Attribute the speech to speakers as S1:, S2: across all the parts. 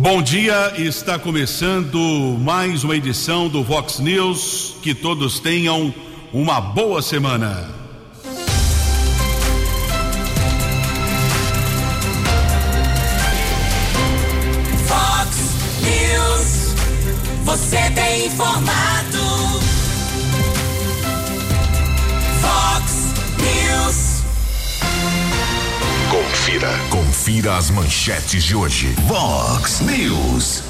S1: Bom dia, está começando mais uma edição do Vox News. Que todos tenham uma boa semana.
S2: Vox News, você tem informado.
S3: Confira. Confira as manchetes de hoje. Vox News.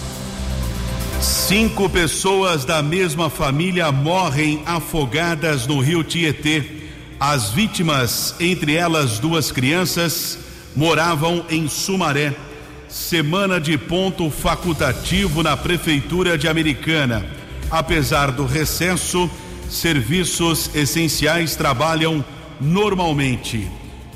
S1: Cinco pessoas da mesma família morrem afogadas no rio Tietê. As vítimas, entre elas duas crianças, moravam em Sumaré. Semana de ponto facultativo na Prefeitura de Americana. Apesar do recesso, serviços essenciais trabalham normalmente.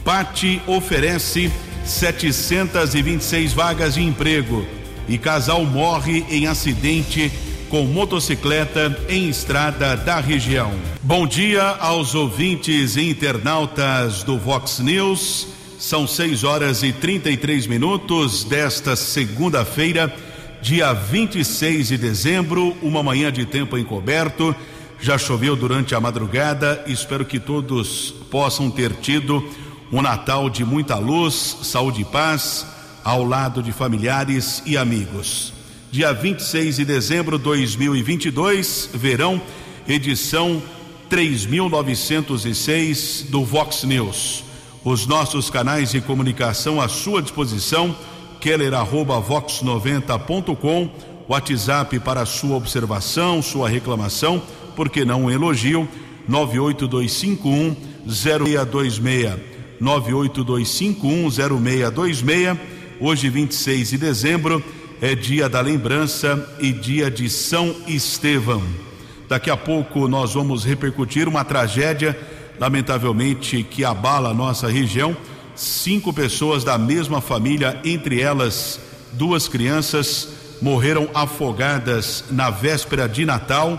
S1: Pati oferece 726 vagas de emprego e casal morre em acidente com motocicleta em estrada da região. Bom dia aos ouvintes e internautas do Vox News. São 6 horas e 33 minutos desta segunda-feira, dia 26 de dezembro, uma manhã de tempo encoberto. Já choveu durante a madrugada. Espero que todos possam ter tido um Natal de muita luz, saúde e paz, ao lado de familiares e amigos. Dia 26 de dezembro de 2022, verão, edição 3906 do Vox News. Os nossos canais de comunicação à sua disposição, keller@vox90.com, WhatsApp para sua observação, sua reclamação, por que não um elogio? 98251 0626 982510626. Hoje, 26 de dezembro, é dia da lembrança e dia de São Estevão. Daqui a pouco nós vamos repercutir uma tragédia, lamentavelmente, que abala a nossa região. Cinco pessoas da mesma família, entre elas duas crianças, morreram afogadas na véspera de Natal.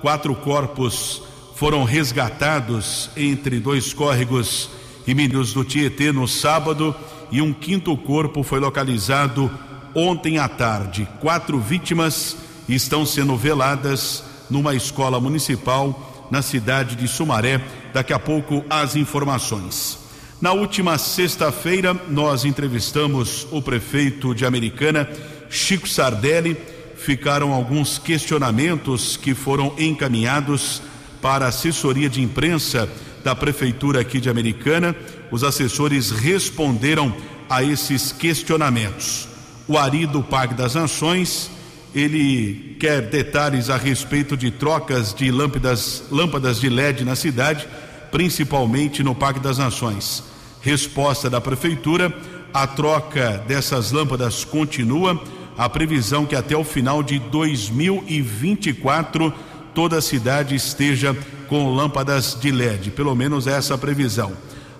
S1: Quatro corpos foram resgatados entre dois córregos e Minas do Tietê no sábado e um quinto corpo foi localizado ontem à tarde. Quatro vítimas estão sendo veladas numa escola municipal na cidade de Sumaré. Daqui a pouco as informações. Na última sexta-feira, nós entrevistamos o prefeito de Americana, Chico Sardelli. Ficaram alguns questionamentos que foram encaminhados para a assessoria de imprensa da prefeitura aqui de Americana. Os assessores responderam a esses questionamentos. O Ari do Parque das Nações, ele quer detalhes a respeito de trocas de lâmpadas, lâmpadas de LED na cidade, principalmente no Parque das Nações. Resposta da prefeitura: a troca dessas lâmpadas continua. A previsão que até o final de 2024 toda a cidade esteja com lâmpadas de LED, pelo menos essa previsão.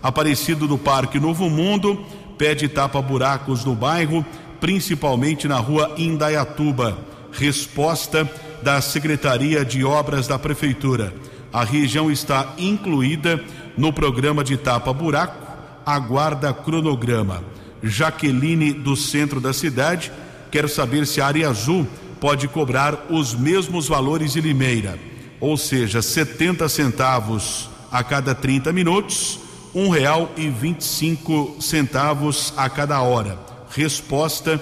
S1: Aparecido do Parque Novo Mundo pede tapa-buracos no bairro, principalmente na rua Indaiatuba. Resposta da Secretaria de Obras da Prefeitura. A região está incluída no programa de tapa-buraco, aguarda cronograma. Jaqueline, do centro da cidade, quer saber se a área azul pode cobrar os mesmos valores de Limeira ou seja, 70 centavos a cada 30 minutos, um real e 25 centavos a cada hora. Resposta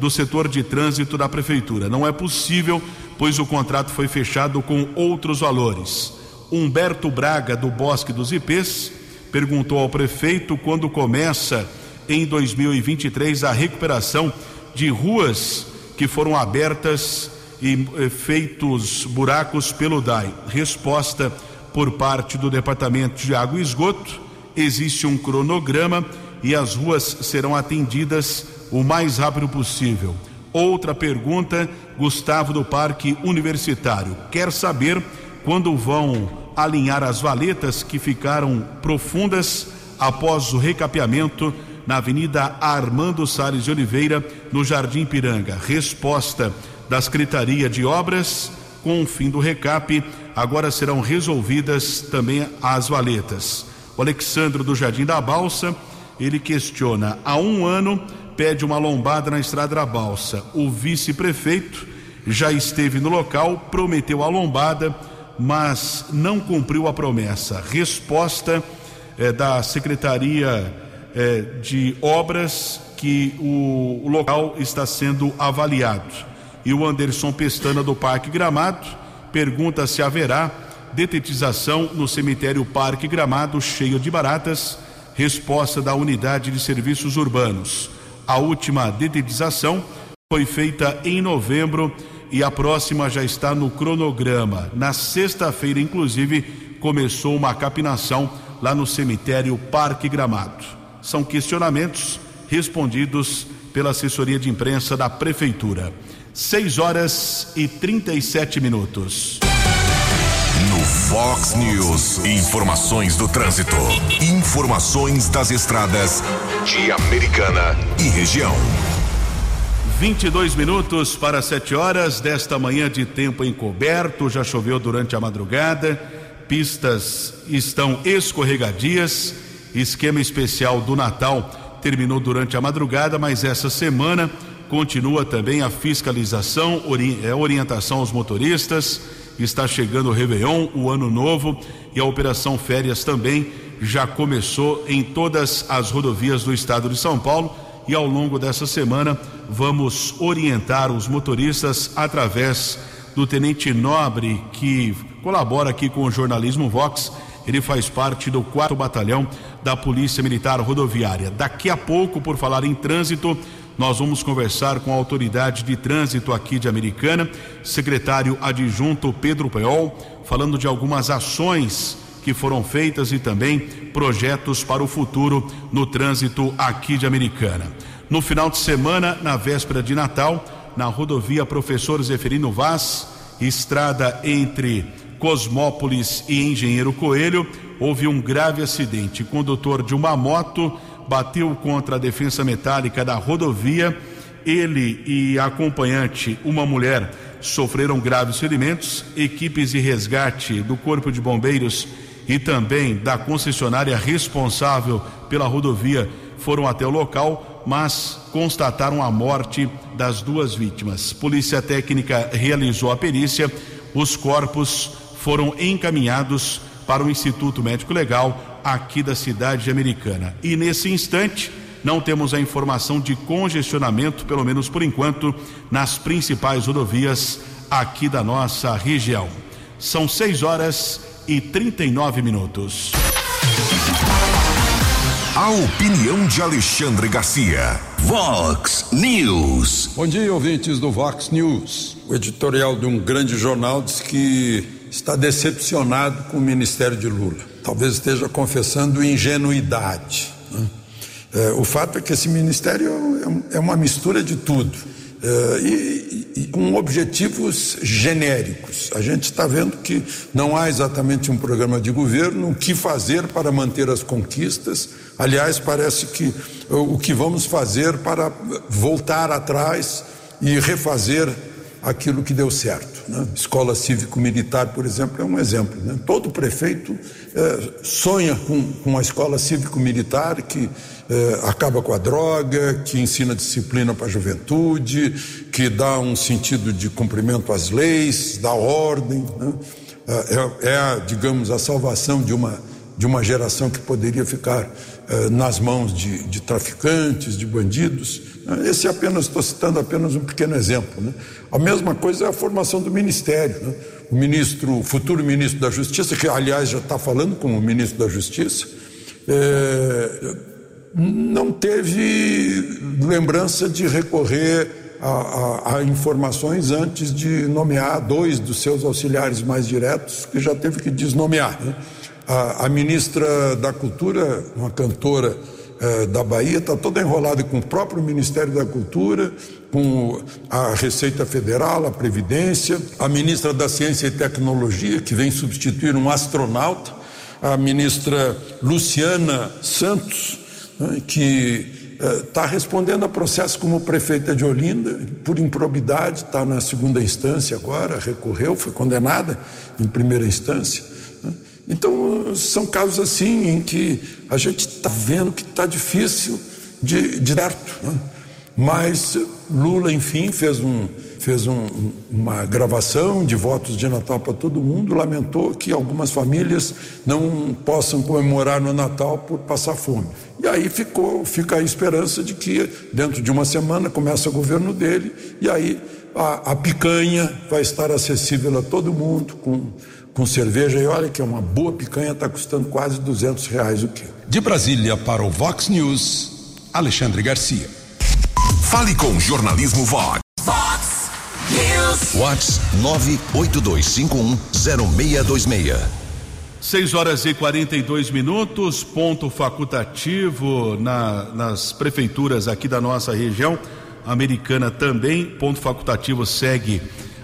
S1: do setor de trânsito da prefeitura. Não é possível, pois o contrato foi fechado com outros valores. Humberto Braga, do Bosque dos Ipês, perguntou ao prefeito quando começa em 2023 a recuperação de ruas que foram abertas e eh, feitos buracos pelo DAI. Resposta por parte do Departamento de Água e Esgoto: existe um cronograma e as ruas serão atendidas o mais rápido possível. Outra pergunta, Gustavo do Parque Universitário, quer saber quando vão alinhar as valetas que ficaram profundas após o recapeamento na Avenida Armando Salles de Oliveira, no Jardim Piranga. Resposta da Secretaria de Obras. Com o fim do recap, agora serão resolvidas também as valetas. O Alexandro do Jardim da Balsa, ele questiona: há um ano pede uma lombada na estrada da Balsa. O vice-prefeito já esteve no local, prometeu a lombada, mas não cumpriu a promessa. Resposta eh, da Secretaria eh, de Obras que o, o local está sendo avaliado. E o Anderson Pestana do Parque Gramado pergunta se haverá detetização no cemitério Parque Gramado cheio de baratas. Resposta da Unidade de Serviços Urbanos. A última detetização foi feita em novembro e a próxima já está no cronograma. Na sexta-feira, inclusive, começou uma capinação lá no cemitério Parque Gramado. São questionamentos respondidos pela assessoria de imprensa da Prefeitura. 6 horas e 37 minutos.
S3: No Fox News, informações do trânsito. Informações das estradas de Americana e região.
S1: 22 minutos para 7 horas desta manhã de tempo encoberto. Já choveu durante a madrugada. Pistas estão escorregadias. Esquema especial do Natal terminou durante a madrugada, mas essa semana continua também a fiscalização, é, orientação aos motoristas. Está chegando o Réveillon, o Ano Novo e a Operação Férias também já começou em todas as rodovias do estado de São Paulo e ao longo dessa semana vamos orientar os motoristas através do Tenente Nobre que colabora aqui com o jornalismo Vox. Ele faz parte do quarto batalhão da Polícia Militar Rodoviária. Daqui a pouco, por falar em trânsito, nós vamos conversar com a autoridade de trânsito aqui de Americana, secretário adjunto Pedro Peol, falando de algumas ações que foram feitas e também projetos para o futuro no trânsito aqui de Americana. No final de semana, na véspera de Natal, na rodovia Professor Zeferino Vaz, estrada entre Cosmópolis e Engenheiro Coelho, houve um grave acidente. O condutor de uma moto bateu contra a defensa metálica da rodovia. Ele e a acompanhante, uma mulher, sofreram graves ferimentos. Equipes de resgate do Corpo de Bombeiros e também da concessionária responsável pela rodovia foram até o local, mas constataram a morte das duas vítimas. Polícia Técnica realizou a perícia, os corpos foram encaminhados para o Instituto Médico Legal aqui da cidade americana. E nesse instante, não temos a informação de congestionamento, pelo menos por enquanto, nas principais rodovias aqui da nossa região. São 6 horas e 39 minutos.
S3: A opinião de Alexandre Garcia. Vox News.
S4: Bom dia, ouvintes do Vox News. O editorial de um grande jornal diz que está decepcionado com o ministério de Lula. Talvez esteja confessando ingenuidade. Né? É, o fato é que esse ministério é, é uma mistura de tudo Uh, e, e, com objetivos genéricos. A gente está vendo que não há exatamente um programa de governo, o que fazer para manter as conquistas. Aliás, parece que o que vamos fazer para voltar atrás e refazer aquilo que deu certo. Né? Escola cívico-militar, por exemplo, é um exemplo. Né? Todo prefeito eh, sonha com, com uma escola cívico-militar que eh, acaba com a droga, que ensina disciplina para a juventude, que dá um sentido de cumprimento às leis, dá ordem. Né? É, é, digamos, a salvação de uma, de uma geração que poderia ficar eh, nas mãos de, de, traficantes, de bandidos. Esse apenas, estou citando apenas um pequeno exemplo. Né? A mesma coisa é a formação do ministério. Né? O ministro, o futuro ministro da Justiça, que aliás já está falando como ministro da Justiça, é, não teve lembrança de recorrer a, a, a, informações antes de nomear dois dos seus auxiliares mais diretos, que já teve que desnomear. Né? A, a, ministra da Cultura, uma cantora eh, da Bahia, está toda enrolada com o próprio Ministério da Cultura, com a Receita Federal, a Previdência, a ministra da Ciência e Tecnologia, que vem substituir um astronauta, a ministra Luciana Santos, né, que está eh, respondendo a processo como prefeita de Olinda, por improbidade, está na segunda instância agora, recorreu, foi condenada em primeira instância. Então, são casos assim em que a gente está vendo que está difícil de, de certo. Né? Mas Lula, enfim, fez, um, fez um, uma gravação de votos de Natal para todo mundo, lamentou que algumas famílias não possam comemorar no Natal por passar fome. E aí ficou, fica a esperança de que dentro de uma semana começa o governo dele e aí a, a picanha vai estar acessível a todo mundo com, com cerveja. E olha que é uma boa picanha, está custando quase 200 reais o quilo.
S3: De Brasília para o Vox News, Alexandre Garcia. Fale com o Jornalismo Vox.
S2: Vox News.
S3: Vox 982510626.
S1: 6 horas e 42 minutos, ponto facultativo na, nas prefeituras aqui da nossa região, americana também. Ponto facultativo segue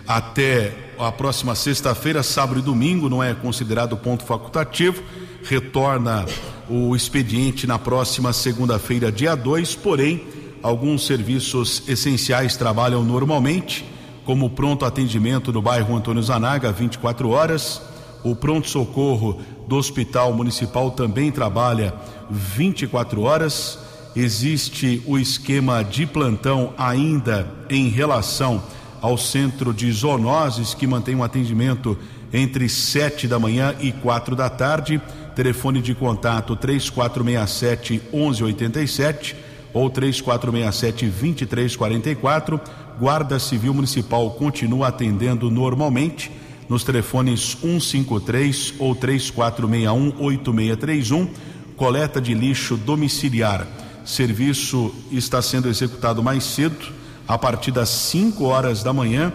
S1: até a próxima sexta-feira, sábado e domingo, não é considerado ponto facultativo. Retorna o expediente na próxima segunda-feira, dia 2, porém, alguns serviços essenciais trabalham normalmente, como o pronto atendimento no bairro Antônio Zanaga, 24 horas. O pronto-socorro do Hospital Municipal também trabalha 24 horas. Existe o esquema de plantão ainda em relação ao centro de zoonoses, que mantém um atendimento entre sete da manhã e quatro da tarde. Telefone de contato 3467 1187 ou 3467 2344. Guarda Civil Municipal continua atendendo normalmente nos telefones 153 ou 3461 8631. Coleta de lixo domiciliar. Serviço está sendo executado mais cedo, a partir das 5 horas da manhã.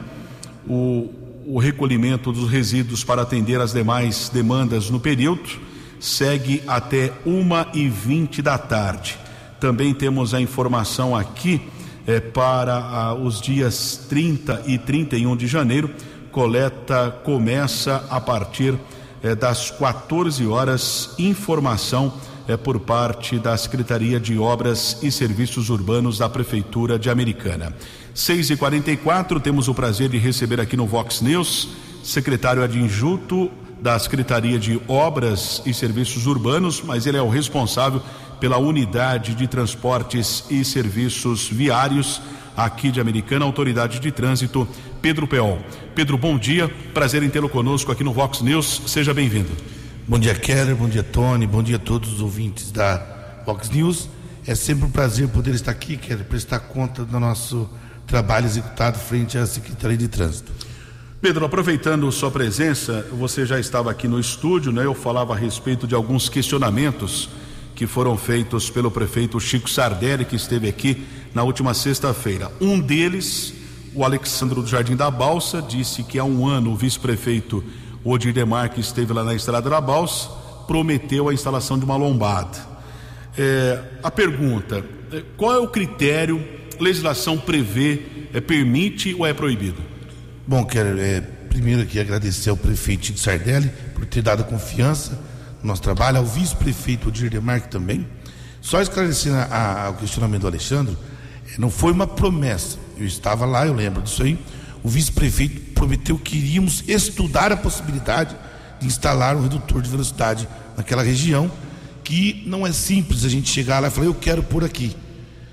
S1: O, o recolhimento dos resíduos para atender as demais demandas no período segue até uma e vinte da tarde. Também temos a informação aqui eh, para ah, os dias 30 e 31 de janeiro. Coleta começa a partir eh, das 14 horas. Informação eh, por parte da Secretaria de Obras e Serviços Urbanos da Prefeitura de Americana. 6 e 44 temos o prazer de receber aqui no Vox News secretário adjunto da Secretaria de Obras e Serviços Urbanos, mas ele é o responsável pela unidade de transportes e serviços viários aqui de Americana, Autoridade de Trânsito, Pedro Peol. Pedro, bom dia, prazer em tê-lo conosco aqui no Vox News, seja bem-vindo.
S5: Bom dia, Keller, bom dia, Tony, bom dia a todos os ouvintes da Vox News. É sempre um prazer poder estar aqui, Keller, prestar conta do nosso trabalho executado frente à Secretaria de Trânsito.
S1: Pedro, aproveitando sua presença, você já estava aqui no estúdio, né? Eu falava a respeito de alguns questionamentos que foram feitos pelo prefeito Chico Sardelli, que esteve aqui na última sexta-feira. Um deles, o Alexandro do Jardim da Balsa, disse que há um ano o vice-prefeito Odir Demar, que esteve lá na Estrada da Balsa, prometeu a instalação de uma lombada. É, a pergunta: é, qual é o critério? Legislação prevê, é, permite ou é proibido?
S5: Bom, quero é, primeiro aqui agradecer ao prefeito de Sardelli por ter dado confiança no nosso trabalho, ao vice-prefeito Odir Demarque também. Só esclarecendo o questionamento do Alexandre, é, não foi uma promessa. Eu estava lá, eu lembro disso aí. O vice-prefeito prometeu que iríamos estudar a possibilidade de instalar um redutor de velocidade naquela região, que não é simples a gente chegar lá e falar, eu quero por aqui.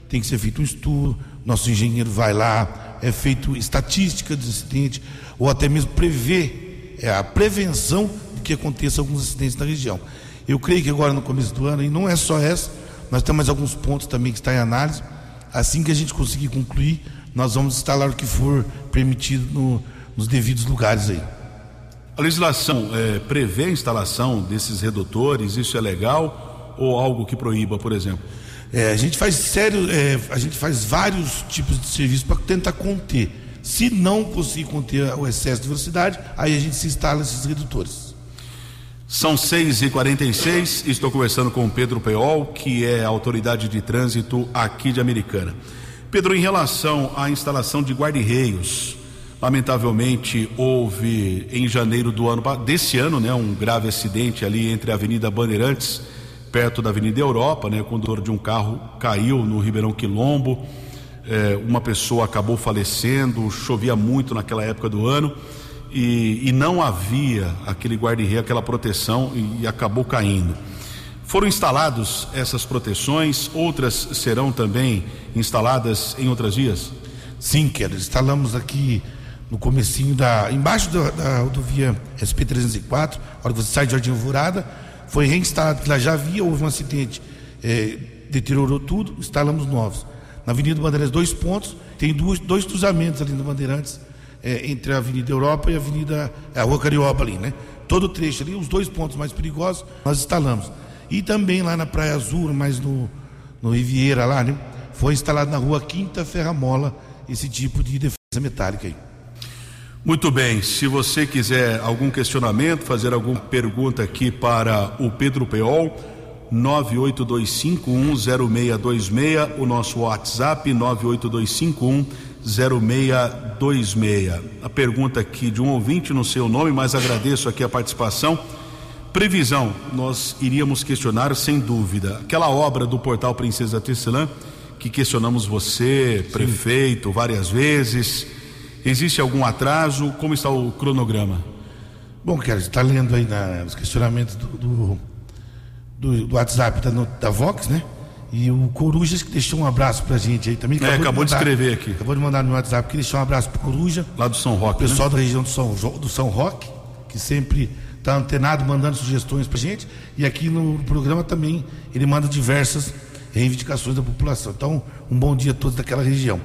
S5: Tem que ser feito um estudo, nosso engenheiro vai lá, é feito estatística de acidente, ou até mesmo prever é, a prevenção de que aconteça alguns acidentes na região. Eu creio que agora no começo do ano, e não é só essa, nós temos alguns pontos também que estão em análise. Assim que a gente conseguir concluir, nós vamos instalar o que for permitido no, nos devidos lugares aí.
S1: A legislação é, prevê a instalação desses redutores, isso é legal ou algo que proíba, por exemplo?
S5: É, a gente faz sério, é, a gente faz vários tipos de serviço para tentar conter. Se não conseguir conter o excesso de velocidade, aí a gente se instala esses redutores.
S1: São 6 e 46 estou conversando com o Pedro Peol, que é autoridade de trânsito aqui de Americana. Pedro, em relação à instalação de guarda-reios, lamentavelmente houve em janeiro do ano desse ano, né, um grave acidente ali entre a Avenida Bandeirantes perto da Avenida Europa, né? O condutor de um carro caiu no Ribeirão Quilombo, é, uma pessoa acabou falecendo, chovia muito naquela época do ano e, e não havia aquele guarda-rei, aquela proteção e, e, acabou caindo. Foram instalados essas proteções, outras serão também instaladas em outras vias?
S5: Sim, Keller, instalamos aqui no comecinho da. embaixo da, da rodovia SP-304, a hora que você sai de Jardim Alvorada, foi reinstalado, porque lá já havia, houve um acidente, é, deteriorou tudo, instalamos novos. Na Avenida Bandeirantes, dois pontos, tem dois, dois cruzamentos ali no Bandeirantes, é, entre a Avenida Europa e a Avenida. É, a Rua Carioba ali, né? Todo o trecho ali, os dois pontos mais perigosos, nós instalamos. E também lá na Praia Azul, mais no, no Riviera lá, né? Foi instalado na rua Quinta Ferramola esse tipo de defesa metálica aí.
S1: Muito bem, se você quiser algum questionamento, fazer alguma pergunta aqui para o Pedro Peol, 982510626, o nosso WhatsApp 982510626. A pergunta aqui de um ouvinte no seu nome, mas agradeço aqui a participação. Previsão, nós iríamos questionar sem dúvida. Aquela obra do portal Princesa Tecelã, que questionamos você, prefeito, várias vezes. Existe algum atraso? Como está o cronograma?
S5: Bom, quero está lendo aí na, nos questionamentos do, do, do, do WhatsApp da, da Vox, né? E o Corujas que deixou um abraço pra gente aí também.
S1: É, acabou de, mandar, de, escrever aqui.
S5: Acabou de mandar no WhatsApp que deixou um abraço pro Coruja.
S1: Lá do São Roque.
S5: Pessoal
S1: né?
S5: da região do São, do São Roque, que sempre está antenado, mandando sugestões para gente. E aqui no programa também ele manda diversas reivindicações da população. Então, um bom dia a todos daquela região.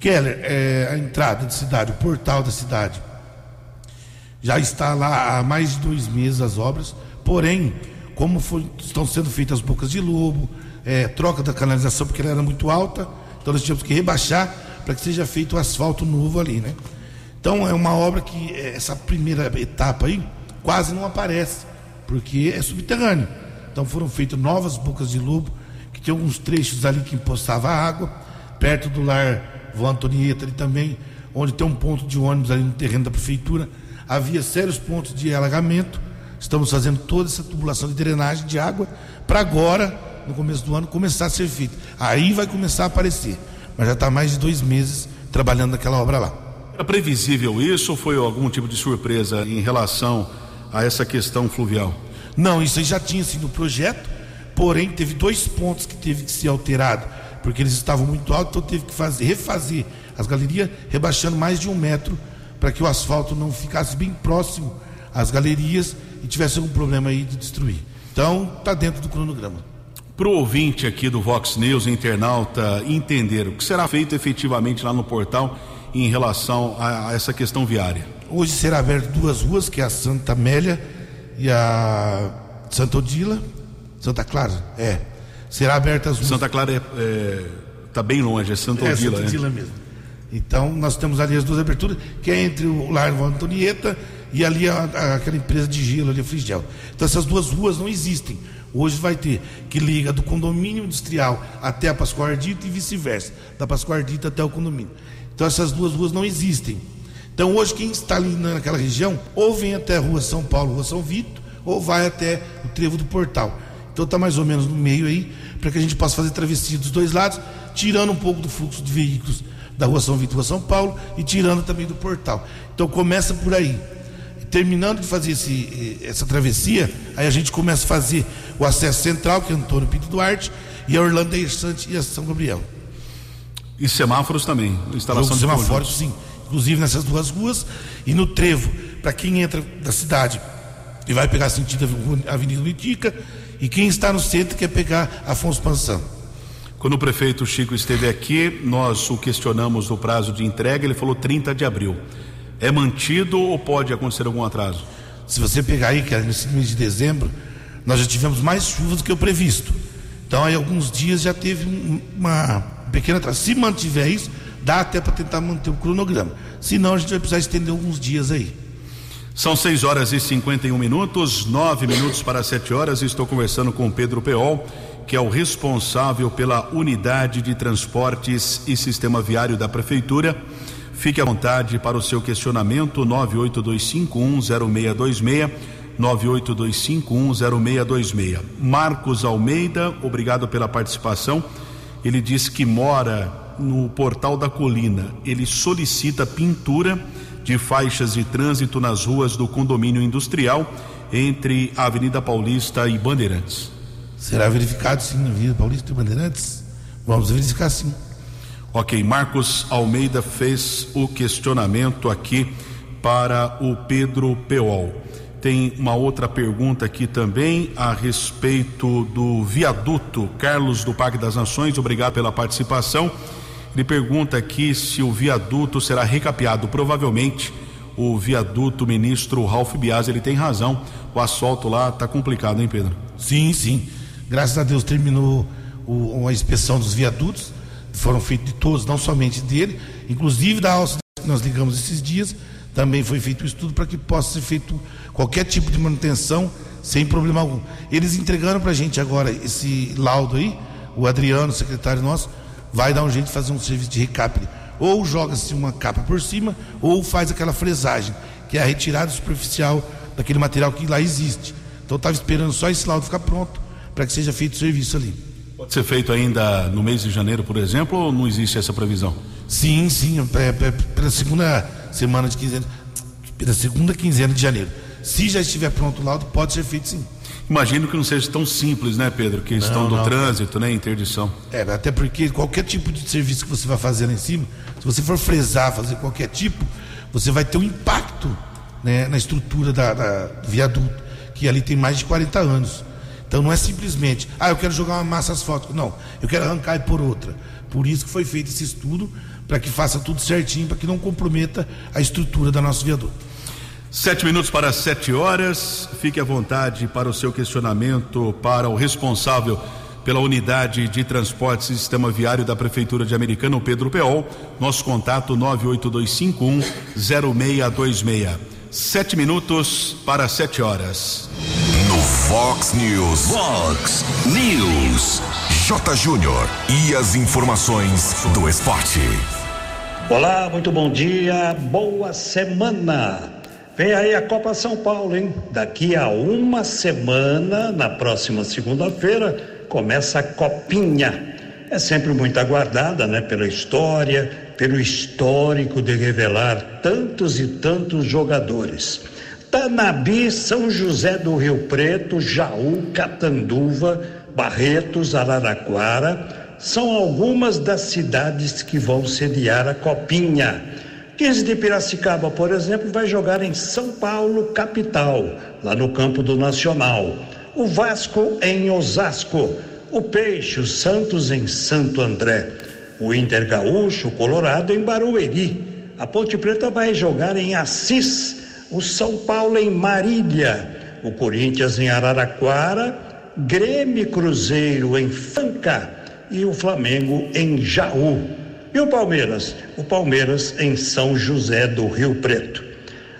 S5: Keller, é, a entrada da cidade, o portal da cidade, já está lá há mais de dois meses as obras, porém, como foi, estão sendo feitas as bocas de lobo, é, troca da canalização porque ela era muito alta, então nós tínhamos que rebaixar para que seja feito o asfalto novo ali, né? Então é uma obra que é, essa primeira etapa aí quase não aparece, porque é subterrâneo. Então foram feitas novas bocas de lobo, que tem alguns trechos ali que impostava água, perto do lar Vó Antonieta ali também, onde tem um ponto de ônibus ali no terreno da prefeitura, havia sérios pontos de alagamento. Estamos fazendo toda essa tubulação de drenagem de água para agora, no começo do ano, começar a ser feito. Aí vai começar a aparecer. Mas já está mais de dois meses trabalhando naquela obra lá.
S1: Era previsível isso ou foi algum tipo de surpresa em relação a essa questão fluvial?
S5: Não, isso aí já tinha sido no projeto, porém teve dois pontos que teve que ser alterado, porque eles estavam muito altos, então teve que fazer, refazer as galerias, rebaixando mais de um metro, para que o asfalto não ficasse bem próximo às galerias e tivesse algum problema aí de destruir. Então, está dentro do cronograma.
S1: Para o ouvinte aqui do Vox News, internauta, entender o que será feito efetivamente lá no portal em relação a, a essa questão viária.
S5: Hoje será aberto duas ruas, que é a Santa Amélia e a Santa Odila. Santa Clara? É. Será aberta as ruas.
S1: Santa Clara está é, é, tá bem longe, é Santa Odila. É
S5: Santa
S1: né?
S5: Odila né? mesmo. Então, nós temos ali as duas aberturas, que é entre o Largo Antonieta e ali a, a, aquela empresa de gelo ali, a Frigel. Então, essas duas ruas não existem. Hoje vai ter que liga do condomínio industrial até a Pascoal Ardita e vice-versa, da Pascoal Ardita até o condomínio. Então, essas duas ruas não existem. Então hoje quem está ali naquela região ou vem até a rua São Paulo, rua São Vito, ou vai até o trevo do portal. Então está mais ou menos no meio aí, para que a gente possa fazer travessia dos dois lados, tirando um pouco do fluxo de veículos da rua São Vito, rua São Paulo, e tirando também do portal. Então começa por aí. Terminando de fazer esse, essa travessia, aí a gente começa a fazer o acesso central, que é Antônio Pinto Duarte, e a Orlando Sante e a São Gabriel.
S1: E semáforos também, instalação
S5: de semáforos, sim inclusive nessas duas ruas, e no trevo, para quem entra da cidade e vai pegar sentido a Avenida Mitica, e quem está no centro quer pegar Afonso Pansan.
S1: Quando o prefeito Chico esteve aqui, nós o questionamos do prazo de entrega, ele falou 30 de abril. É mantido ou pode acontecer algum atraso?
S5: Se você pegar aí, que nesse mês de dezembro, nós já tivemos mais chuvas do que o previsto. Então, aí alguns dias já teve uma pequena atraso. Se mantiver isso, dá até para tentar manter o cronograma. Senão a gente vai precisar estender alguns dias aí.
S1: São 6 horas e 51 minutos, 9 minutos para 7 horas. Estou conversando com Pedro Peol, que é o responsável pela unidade de transportes e sistema viário da Prefeitura. Fique à vontade para o seu questionamento, 982510626. 982510626. Marcos Almeida, obrigado pela participação. Ele diz que mora no portal da colina, ele solicita pintura de faixas de trânsito nas ruas do condomínio industrial entre a Avenida Paulista e Bandeirantes.
S5: Será verificado sim na Avenida Paulista e Bandeirantes? Vamos verificar sim.
S1: Ok, Marcos Almeida fez o questionamento aqui para o Pedro Peol. Tem uma outra pergunta aqui também a respeito do viaduto. Carlos do Parque das Nações, obrigado pela participação. Ele pergunta aqui se o viaduto será recapeado. Provavelmente o viaduto ministro Ralph Bias, ele tem razão. O asfalto lá está complicado, hein, Pedro?
S5: Sim, sim. Graças a Deus terminou o, a inspeção dos viadutos. Foram feitos de todos, não somente dele, inclusive da alça que nós ligamos esses dias. Também foi feito o estudo para que possa ser feito qualquer tipo de manutenção sem problema algum. Eles entregaram para a gente agora esse laudo aí, o Adriano, secretário nosso, vai dar um jeito de fazer um serviço de recap. Ou joga-se uma capa por cima, ou faz aquela fresagem, que é a retirada superficial daquele material que lá existe. Então estava esperando só esse laudo ficar pronto para que seja feito o serviço ali.
S1: Pode ser feito ainda no mês de janeiro, por exemplo, ou não existe essa previsão?
S5: Sim, sim, é, é, pela segunda semana de quinzena, pela segunda quinzena de janeiro. Se já estiver pronto o laudo, pode ser feito sim.
S1: Imagino que não seja tão simples, né, Pedro? Que estão do não. trânsito, né? Interdição.
S5: É, até porque qualquer tipo de serviço que você vai fazer lá em cima, se você for fresar, fazer qualquer tipo, você vai ter um impacto né, na estrutura da, da, do viaduto, que ali tem mais de 40 anos. Então não é simplesmente, ah, eu quero jogar uma massa asfáltica. Não, eu quero arrancar e por outra. Por isso que foi feito esse estudo, para que faça tudo certinho, para que não comprometa a estrutura da nosso viaduto.
S1: Sete minutos para sete horas. Fique à vontade para o seu questionamento para o responsável pela unidade de transporte e sistema viário da Prefeitura de Americana, o Pedro Peol. Nosso contato 98251 0626. Sete minutos para sete horas.
S3: No Fox News.
S2: Fox News.
S3: J. Júnior e as informações do esporte.
S6: Olá, muito bom dia, boa semana. Vem aí a Copa São Paulo, hein? Daqui a uma semana, na próxima segunda-feira, começa a Copinha. É sempre muito aguardada, né? Pela história, pelo histórico de revelar tantos e tantos jogadores. Tanabi, São José do Rio Preto, Jaú, Catanduva, Barretos, Araraquara, são algumas das cidades que vão sediar a Copinha. 15 de Piracicaba, por exemplo, vai jogar em São Paulo, capital, lá no campo do Nacional. O Vasco em Osasco. O Peixe, o Santos em Santo André. O Inter Gaúcho, o Colorado em Barueri. A Ponte Preta vai jogar em Assis. O São Paulo em Marília. O Corinthians em Araraquara. Grêmio Cruzeiro em Franca. E o Flamengo em Jaú. E o Palmeiras? O Palmeiras em São José do Rio Preto.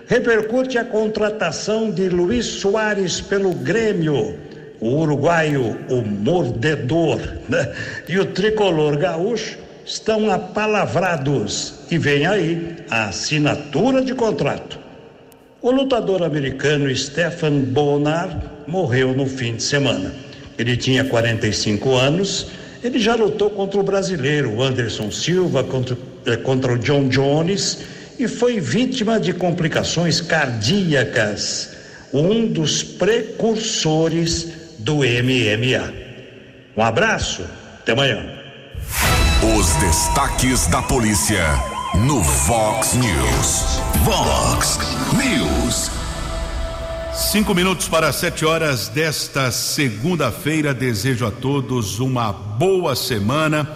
S6: Repercute a contratação de Luiz Soares pelo Grêmio. O uruguaio, o mordedor, né? e o tricolor gaúcho estão apalavrados. E vem aí a assinatura de contrato. O lutador americano Stephen Bonar morreu no fim de semana. Ele tinha 45 anos ele já lutou contra o brasileiro Anderson Silva, contra, eh, contra o John Jones e foi vítima de complicações cardíacas, um dos precursores do MMA. Um abraço, até amanhã.
S3: Os destaques da polícia no Vox News.
S2: Vox News.
S1: Cinco minutos para sete horas desta segunda-feira. Desejo a todos uma boa semana.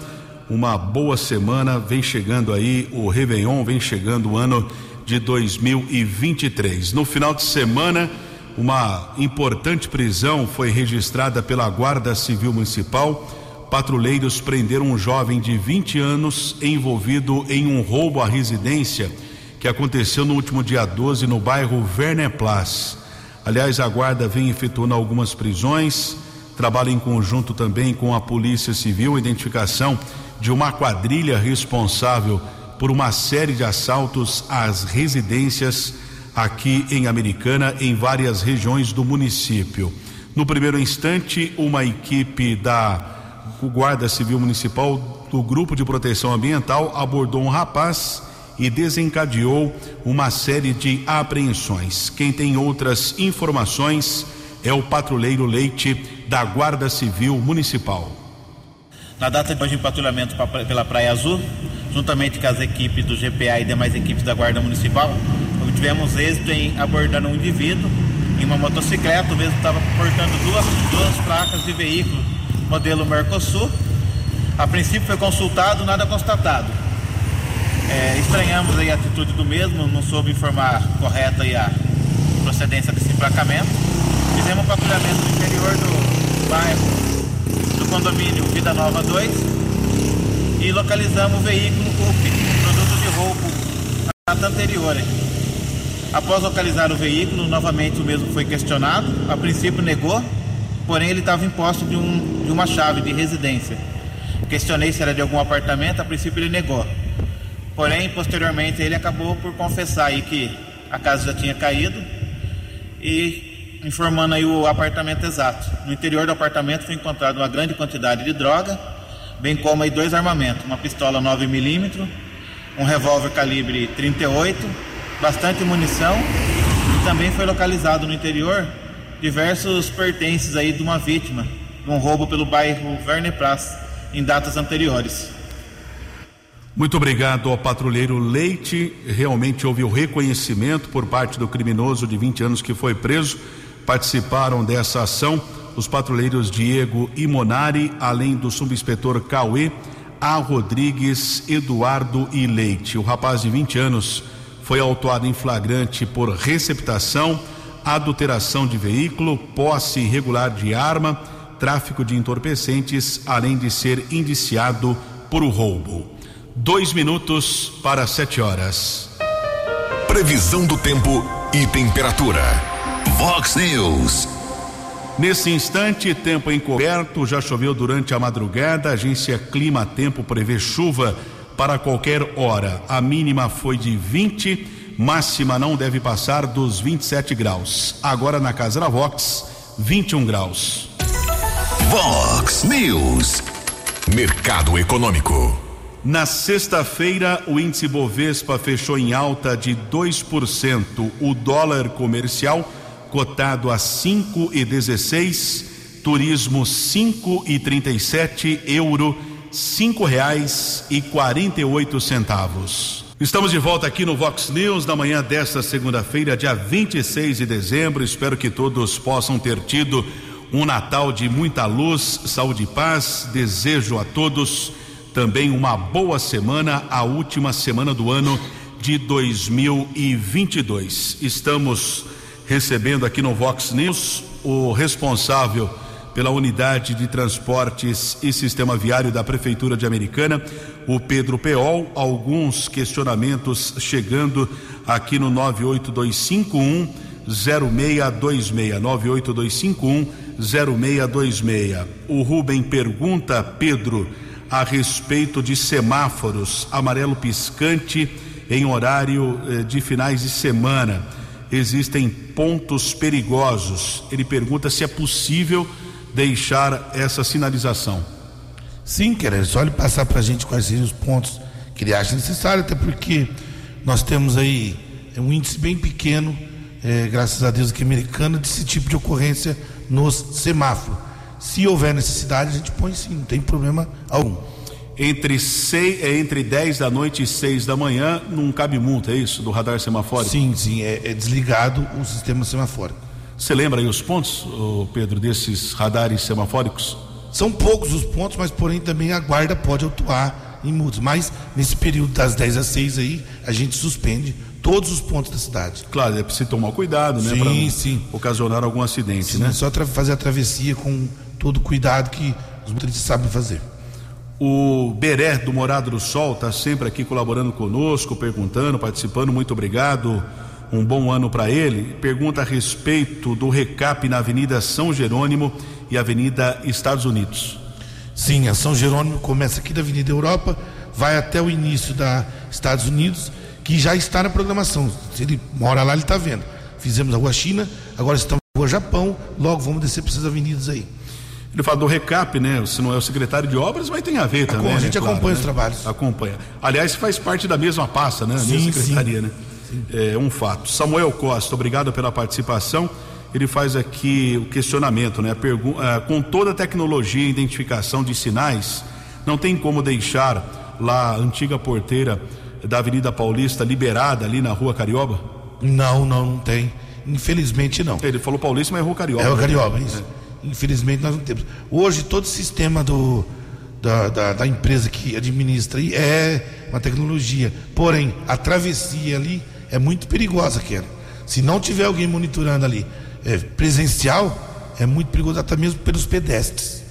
S1: Uma boa semana. Vem chegando aí o Réveillon, vem chegando o ano de 2023. No final de semana, uma importante prisão foi registrada pela Guarda Civil Municipal. Patrulheiros prenderam um jovem de 20 anos envolvido em um roubo à residência que aconteceu no último dia 12 no bairro Werner Place. Aliás, a guarda vem efetuando algumas prisões, trabalha em conjunto também com a Polícia Civil, identificação de uma quadrilha responsável por uma série de assaltos às residências aqui em Americana, em várias regiões do município. No primeiro instante, uma equipe da Guarda Civil Municipal do Grupo de Proteção Ambiental abordou um rapaz e desencadeou uma série de apreensões. Quem tem outras informações é o patrulheiro Leite da Guarda Civil Municipal.
S7: Na data de hoje, em patrulhamento pela Praia Azul, juntamente com as equipes do GPA e demais equipes da Guarda Municipal, tivemos êxito em abordar um indivíduo em uma motocicleta, o mesmo estava portando duas, duas placas de veículo modelo Mercosul. A princípio foi consultado, nada constatado. É, estranhamos aí a atitude do mesmo, não soube informar correta aí a procedência desse emplacamento. Fizemos um patrulhamento no interior do bairro do condomínio Vida Nova 2 e localizamos o veículo UP, produto de roubo na data anterior. Após localizar o veículo, novamente o mesmo foi questionado. A princípio negou, porém ele estava em posse de, um, de uma chave de residência. Questionei se era de algum apartamento, a princípio ele negou. Porém, posteriormente ele acabou por confessar aí que a casa já tinha caído e informando aí o apartamento exato. No interior do apartamento foi encontrada uma grande quantidade de droga, bem como aí dois armamentos, uma pistola 9mm, um revólver calibre 38 bastante munição e também foi localizado no interior diversos pertences aí de uma vítima de um roubo pelo bairro Werner Prass em datas anteriores.
S1: Muito obrigado ao patrulheiro Leite. Realmente houve o reconhecimento por parte do criminoso de 20 anos que foi preso. Participaram dessa ação os patrulheiros Diego e Monari, além do subinspetor Cauê, A. Rodrigues, Eduardo e Leite. O rapaz de 20 anos foi autuado em flagrante por receptação, adulteração de veículo, posse irregular de arma, tráfico de entorpecentes, além de ser indiciado por roubo. Dois minutos para sete horas.
S2: Previsão do tempo e temperatura. Vox News.
S1: Nesse instante, tempo encoberto, já choveu durante a madrugada. A agência Clima Tempo prevê chuva para qualquer hora. A mínima foi de 20, máxima não deve passar dos 27 graus. Agora na casa da Vox, 21 graus.
S2: Vox News. Mercado Econômico.
S1: Na sexta-feira, o índice Bovespa fechou em alta de 2%. O dólar comercial cotado a 5,16, turismo 5,37, euro cinco reais e quarenta e oito centavos. Estamos de volta aqui no Vox News na manhã desta segunda-feira, dia 26 de dezembro. Espero que todos possam ter tido um Natal de muita luz, saúde e paz. Desejo a todos também uma boa semana, a última semana do ano de 2022. Estamos recebendo aqui no Vox News o responsável pela Unidade de Transportes e Sistema Viário da Prefeitura de Americana, o Pedro Peol. Alguns questionamentos chegando aqui no 98251 0626 98251 0626. O Rubem pergunta, Pedro, a respeito de semáforos amarelo piscante em horário eh, de finais de semana. Existem pontos perigosos. Ele pergunta se é possível deixar essa sinalização.
S5: Sim, querido, só ele passar para a gente quais seriam os pontos que ele acha necessário, até porque nós temos aí um índice bem pequeno, é, graças a Deus aqui americano, desse tipo de ocorrência nos semáforos. Se houver necessidade, a gente põe sim, não tem problema algum.
S1: Entre, seis, é, entre 10 da noite e 6 da manhã, não cabe multa, é isso? Do radar semafórico?
S5: Sim, sim, é, é desligado o sistema semafórico.
S1: Você lembra aí os pontos, Pedro, desses radares semafóricos?
S5: São poucos os pontos, mas porém também a guarda pode atuar em multas. Mas nesse período das 10 às 6 aí, a gente suspende todos os pontos da cidade.
S1: Claro, é preciso tomar cuidado, né?
S5: Sim, sim.
S1: Ocasionar algum acidente,
S5: sim,
S1: né?
S5: Só fazer a travessia com todo o cuidado que os motoristas sabem fazer.
S1: O Beré do Morado do Sol está sempre aqui colaborando conosco, perguntando, participando. Muito obrigado um bom ano para ele. Pergunta a respeito do recap na Avenida São Jerônimo e Avenida Estados Unidos.
S5: Sim, a São Jerônimo começa aqui da Avenida Europa, vai até o início da Estados Unidos, que já está na programação. Se ele mora lá, ele está vendo. Fizemos a Rua China, agora estamos na Rua Japão, logo vamos descer para essas avenidas aí.
S1: Ele fala do recap, né? Se não é o secretário de obras, vai ter a ver também.
S5: A gente
S1: né?
S5: acompanha
S1: claro,
S5: os
S1: né?
S5: trabalhos.
S1: Acompanha. Aliás, faz parte da mesma pasta, né? A
S5: sim,
S1: mesma secretaria,
S5: sim.
S1: né? é um fato. Samuel Costa, obrigado pela participação. ele faz aqui o questionamento, né? Pergu uh, com toda a tecnologia e identificação de sinais, não tem como deixar lá a antiga porteira da Avenida Paulista liberada ali na Rua Carioba?
S5: Não, não, não tem. Infelizmente não.
S1: Ele falou Paulista, mas é Rua Carioba.
S5: É Rua Carioba, né? isso. É. Infelizmente nós não temos. Hoje todo o sistema do, da, da, da empresa que administra aí é uma tecnologia. Porém, a travessia ali é muito perigosa, Kera. Se não tiver alguém monitorando ali é, presencial, é muito perigoso até mesmo pelos pedestres.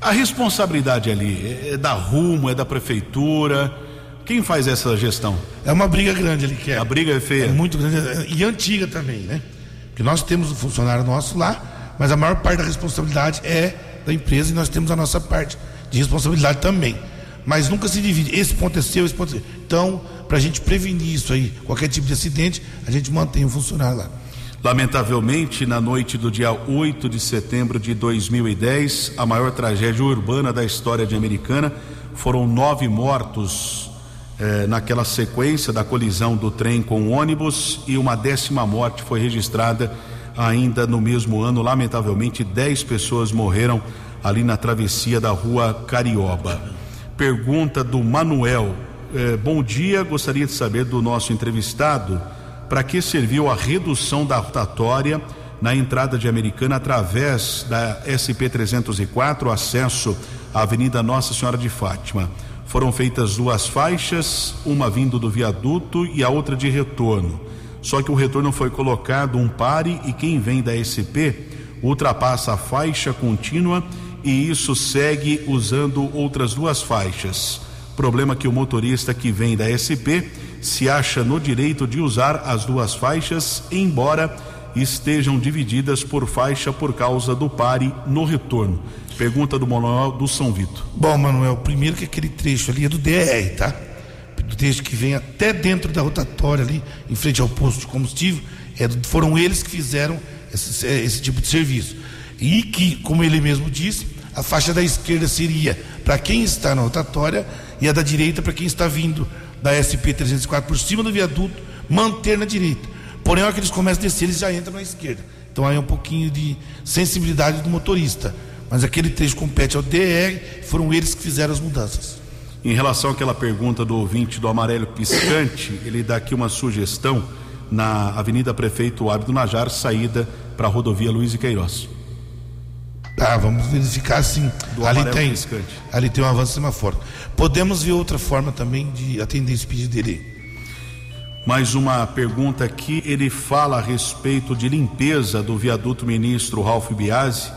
S1: A responsabilidade ali é da Rumo, é da prefeitura. Quem faz essa gestão?
S5: É uma briga grande ali, que é.
S1: A briga é feia. É
S5: muito grande e antiga também, né? Porque nós temos um funcionário nosso lá, mas a maior parte da responsabilidade é da empresa e nós temos a nossa parte de responsabilidade também. Mas nunca se divide. Esse ponto é seu, esse ponto é seu. Então, para a gente prevenir isso aí, qualquer tipo de acidente, a gente mantém o funcionário lá.
S1: Lamentavelmente, na noite do dia 8 de setembro de 2010, a maior tragédia urbana da história de Americana, foram nove mortos eh, naquela sequência da colisão do trem com o ônibus e uma décima morte foi registrada ainda no mesmo ano. Lamentavelmente, dez pessoas morreram ali na travessia da rua Carioba. Pergunta do Manuel. Eh, bom dia, gostaria de saber do nosso entrevistado para que serviu a redução da rotatória na entrada de Americana através da SP 304, acesso à Avenida Nossa Senhora de Fátima. Foram feitas duas faixas, uma vindo do viaduto e a outra de retorno. Só que o retorno foi colocado um pare e quem vem da SP ultrapassa a faixa contínua e isso segue usando outras duas faixas. Problema que o motorista que vem da SP se acha no direito de usar as duas faixas, embora estejam divididas por faixa por causa do pare no retorno. Pergunta do Manuel do São Vito.
S5: Bom, Manuel, primeiro que aquele trecho ali é do DR, tá? Do trecho que vem até dentro da rotatória ali, em frente ao posto de combustível, é, foram eles que fizeram esse, esse tipo de serviço. E que, como ele mesmo disse, a faixa da esquerda seria para quem está na rotatória e a da direita para quem está vindo da SP 304 por cima do viaduto, manter na direita. Porém, hora que eles começam a descer, eles já entram na esquerda. Então aí é um pouquinho de sensibilidade do motorista. Mas aquele trecho compete ao DR, foram eles que fizeram as mudanças.
S1: Em relação àquela pergunta do ouvinte do amarelo piscante, ele dá aqui uma sugestão na Avenida Prefeito Ábido Najar, saída para a rodovia Luiz e Queiroz.
S5: Ah, vamos verificar sim. Do ali tem, piscante. ali tem um avanço semafor. Podemos ver outra forma também de atender esse pedido dele.
S1: Mais uma pergunta aqui, ele fala a respeito de limpeza do viaduto ministro Ralph Biasi,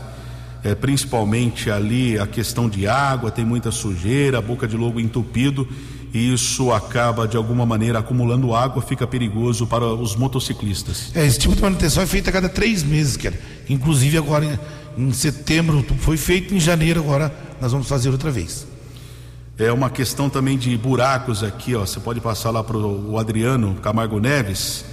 S1: é, principalmente ali a questão de água, tem muita sujeira, boca de lobo entupido, e isso acaba de alguma maneira acumulando água, fica perigoso para os motociclistas.
S5: É, esse tipo de manutenção é feita a cada três meses, cara. Inclusive agora em setembro, foi feito em janeiro, agora nós vamos fazer outra vez.
S1: É uma questão também de buracos aqui, ó. Você pode passar lá para o Adriano Camargo Neves,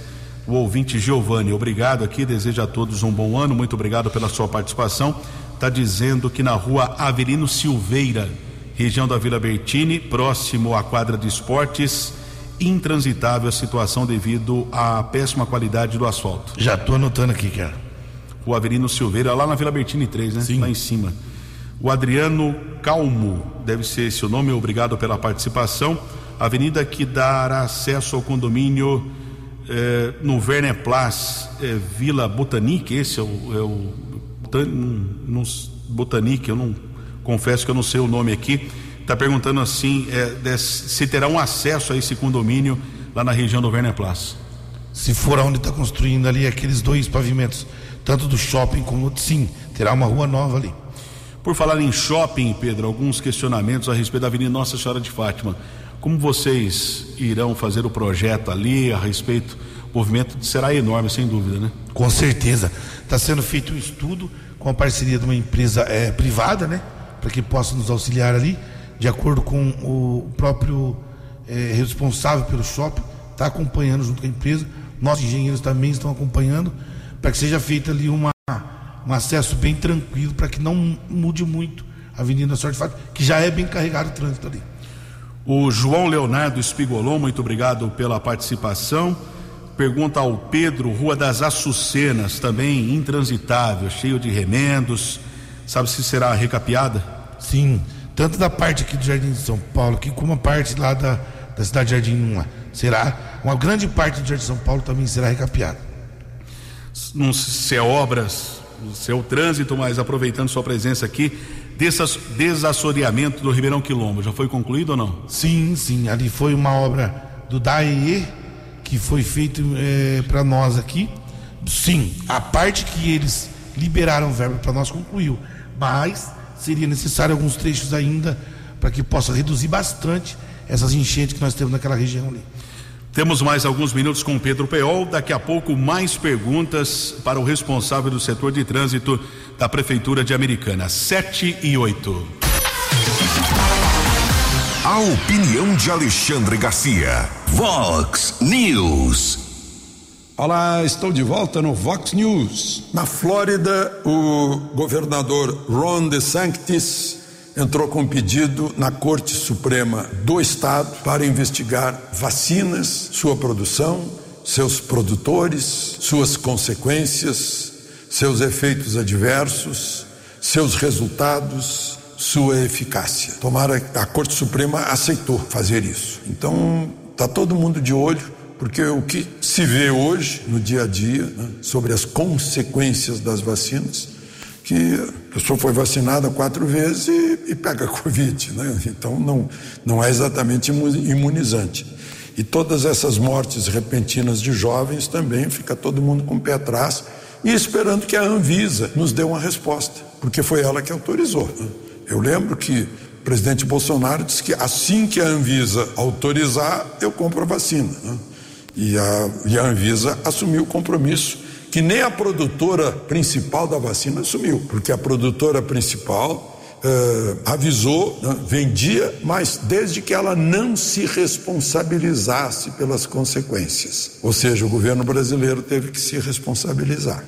S1: o ouvinte Giovanni. Obrigado aqui, desejo a todos um bom ano, muito obrigado pela sua participação. Está dizendo que na rua Avelino Silveira, região da Vila Bertini, próximo à quadra de esportes, intransitável a situação devido à péssima qualidade do asfalto.
S5: Já estou anotando aqui, cara
S1: o Averino Silveira, lá na Vila Bertini 3, né?
S5: Sim.
S1: Lá em cima. O Adriano Calmo, deve ser esse o nome, obrigado pela participação. Avenida que dá acesso ao condomínio eh, no Werner Place, eh, Vila Botanique, esse é o, é o não, Botanique, eu não confesso que eu não sei o nome aqui. Está perguntando assim eh, se terá um acesso a esse condomínio lá na região do Werner Place.
S5: Se for onde está construindo ali aqueles dois pavimentos tanto do shopping como sim, terá uma rua nova ali.
S1: Por falar em shopping, Pedro, alguns questionamentos a respeito da Avenida Nossa Senhora de Fátima. Como vocês irão fazer o projeto ali a respeito? O movimento será enorme, sem dúvida, né?
S5: Com certeza. Está sendo feito um estudo com a parceria de uma empresa é, privada, né? Para que possa nos auxiliar ali, de acordo com o próprio é, responsável pelo shopping, está acompanhando junto com a empresa. Nossos engenheiros também estão acompanhando para que seja feito ali uma, um acesso bem tranquilo, para que não mude muito a Avenida Sorte Fátima, que já é bem carregado o trânsito ali.
S1: O João Leonardo Espigolon, muito obrigado pela participação. Pergunta ao Pedro, Rua das Açucenas, também intransitável, cheio de remendos. Sabe se será recapeada?
S5: Sim, tanto da parte aqui do Jardim de São Paulo, aqui como a parte lá da, da cidade de Jardim 1 será, uma grande parte do Jardim de São Paulo também será recapeada.
S1: Não sei se é obras, se é o trânsito, mas aproveitando sua presença aqui, desassoreamento do Ribeirão Quilombo, já foi concluído ou não?
S5: Sim, sim, ali foi uma obra do DAE que foi feito é, para nós aqui. Sim, a parte que eles liberaram verba para nós concluiu, mas seria necessário alguns trechos ainda para que possa reduzir bastante essas enchentes que nós temos naquela região ali.
S1: Temos mais alguns minutos com Pedro Peol. Daqui a pouco, mais perguntas para o responsável do setor de trânsito da Prefeitura de Americana. 7 e 8.
S2: A opinião de Alexandre Garcia. Vox News.
S4: Olá, estou de volta no Vox News. Na Flórida, o governador Ron DeSantis entrou com um pedido na Corte Suprema do Estado para investigar vacinas, sua produção, seus produtores, suas consequências, seus efeitos adversos, seus resultados, sua eficácia. Tomara a Corte Suprema aceitou fazer isso. Então, está todo mundo de olho, porque o que se vê hoje, no dia a dia, né, sobre as consequências das vacinas, que a pessoa foi vacinada quatro vezes e, e pega Covid, né? Então, não, não é exatamente imunizante. E todas essas mortes repentinas de jovens também fica todo mundo com o pé atrás e esperando que a Anvisa nos dê uma resposta, porque foi ela que autorizou. Né? Eu lembro que o presidente Bolsonaro disse que assim que a Anvisa autorizar, eu compro a vacina. Né? E, a, e a Anvisa assumiu o compromisso que nem a produtora principal da vacina assumiu, porque a produtora principal Uh, avisou, né, vendia, mas desde que ela não se responsabilizasse pelas consequências. Ou seja, o governo brasileiro teve que se responsabilizar.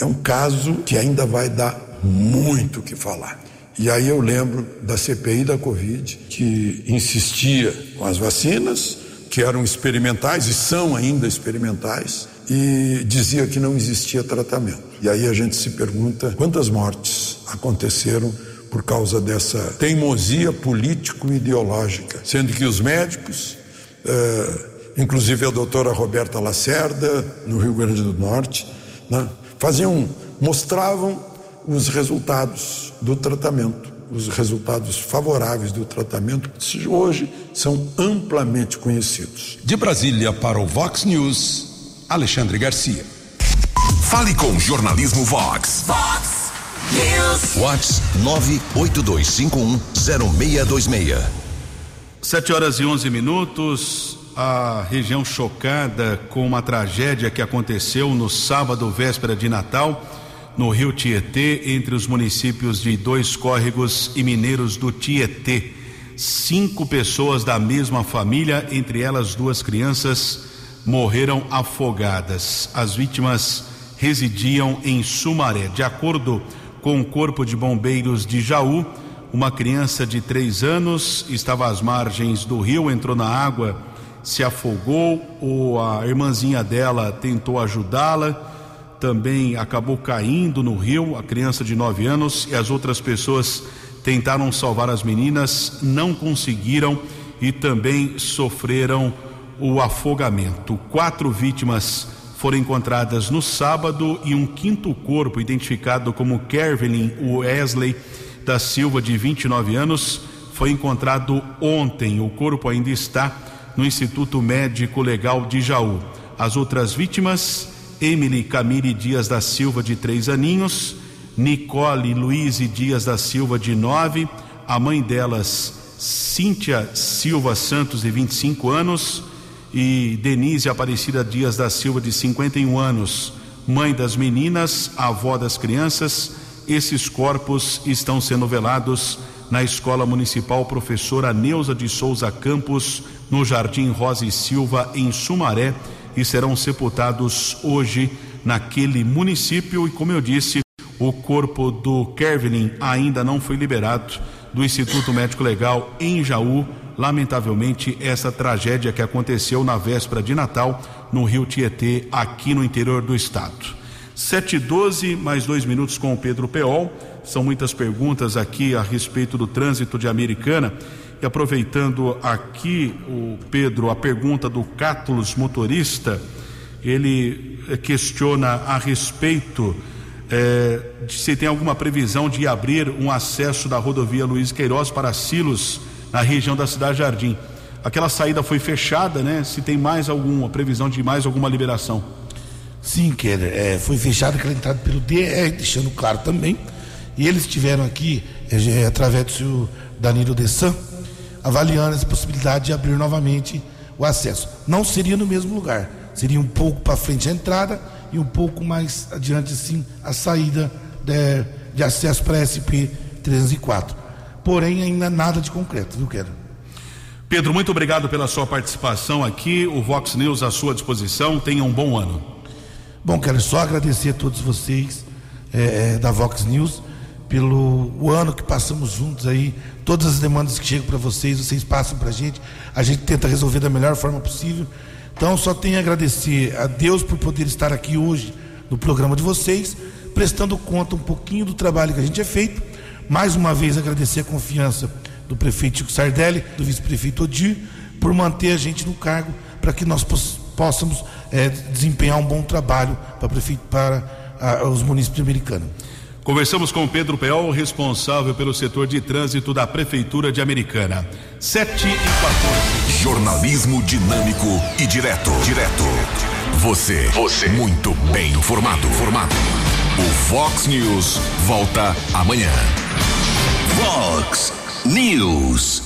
S4: É um caso que ainda vai dar muito o que falar. E aí eu lembro da CPI da Covid, que insistia com as vacinas, que eram experimentais e são ainda experimentais, e dizia que não existia tratamento. E aí a gente se pergunta quantas mortes aconteceram por causa dessa teimosia político-ideológica, sendo que os médicos, eh, inclusive a doutora Roberta Lacerda, no Rio Grande do Norte, né, faziam, mostravam os resultados do tratamento, os resultados favoráveis do tratamento, que hoje são amplamente conhecidos.
S3: De Brasília para o Vox News, Alexandre Garcia.
S2: Fale com o jornalismo Vox. Vox News. Vox 982510626.
S1: 7 horas e 11 minutos. A região chocada com uma tragédia que aconteceu no sábado, véspera de Natal no rio Tietê, entre os municípios de Dois Córregos e Mineiros do Tietê. Cinco pessoas da mesma família, entre elas duas crianças, morreram afogadas. As vítimas residiam em Sumaré. De acordo com o Corpo de Bombeiros de Jaú, uma criança de três anos estava às margens do rio, entrou na água, se afogou, ou a irmãzinha dela tentou ajudá-la também acabou caindo no rio, a criança de 9 anos, e as outras pessoas tentaram salvar as meninas, não conseguiram e também sofreram o afogamento. Quatro vítimas foram encontradas no sábado e um quinto corpo, identificado como Kervelin Wesley da Silva, de 29 anos, foi encontrado ontem. O corpo ainda está no Instituto Médico Legal de Jaú. As outras vítimas Emily Camille Dias da Silva, de três aninhos, Nicole Luiz Dias da Silva, de nove, a mãe delas, Cíntia Silva Santos, de 25 anos, e Denise Aparecida Dias da Silva, de 51 anos, mãe das meninas, avó das crianças. Esses corpos estão sendo velados na Escola Municipal Professora Neuza de Souza Campos, no Jardim Rosa e Silva, em Sumaré e serão sepultados hoje naquele município. E como eu disse, o corpo do Kevin ainda não foi liberado do Instituto Médico Legal em Jaú. Lamentavelmente, essa tragédia que aconteceu na véspera de Natal no Rio Tietê, aqui no interior do estado. 7 e 12, mais dois minutos com o Pedro Peol. São muitas perguntas aqui a respeito do trânsito de Americana. Aproveitando aqui, o Pedro, a pergunta do Cátulos motorista, ele questiona a respeito eh, de se tem alguma previsão de abrir um acesso da rodovia Luiz Queiroz para Silos, na região da Cidade Jardim. Aquela saída foi fechada, né? Se tem mais alguma previsão de mais alguma liberação?
S5: Sim, Keller, é, foi fechada aquela entrada pelo DR, deixando claro também. E eles estiveram aqui, é, é, através do senhor Danilo Dessan, avaliando essa possibilidade de abrir novamente o acesso. Não seria no mesmo lugar, seria um pouco para frente a entrada e um pouco mais adiante, sim, a saída de, de acesso para a SP 304. Porém, ainda nada de concreto, viu, Keller?
S1: Pedro, muito obrigado pela sua participação aqui. O Vox News à sua disposição. Tenha um bom ano.
S5: Bom, quero só agradecer a todos vocês é, da Vox News pelo ano que passamos juntos aí, todas as demandas que chegam para vocês, vocês passam para a gente, a gente tenta resolver da melhor forma possível. Então, só tenho a agradecer a Deus por poder estar aqui hoje no programa de vocês, prestando conta um pouquinho do trabalho que a gente é feito. Mais uma vez, agradecer a confiança do prefeito Chico Sardelli, do vice-prefeito Odir, por manter a gente no cargo para que nós possamos é, desempenhar um bom trabalho para, para a, os municípios americanos.
S1: Conversamos com Pedro Peol, responsável pelo setor de trânsito da Prefeitura de Americana. 7 e 14.
S2: Jornalismo dinâmico e direto. Direto. Você. Você. Muito bem informado. Formado. O Fox News volta amanhã. Fox News.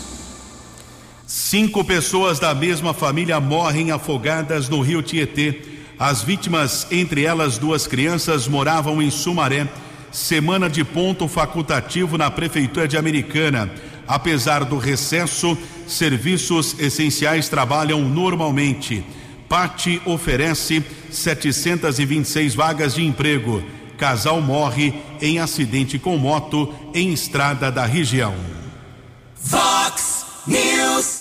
S1: Cinco pessoas da mesma família morrem afogadas no rio Tietê. As vítimas, entre elas duas crianças, moravam em Sumaré. Semana de ponto facultativo na Prefeitura de Americana. Apesar do recesso, serviços essenciais trabalham normalmente. Pati oferece 726 vagas de emprego. Casal morre em acidente com moto em estrada da região.
S2: Vox News.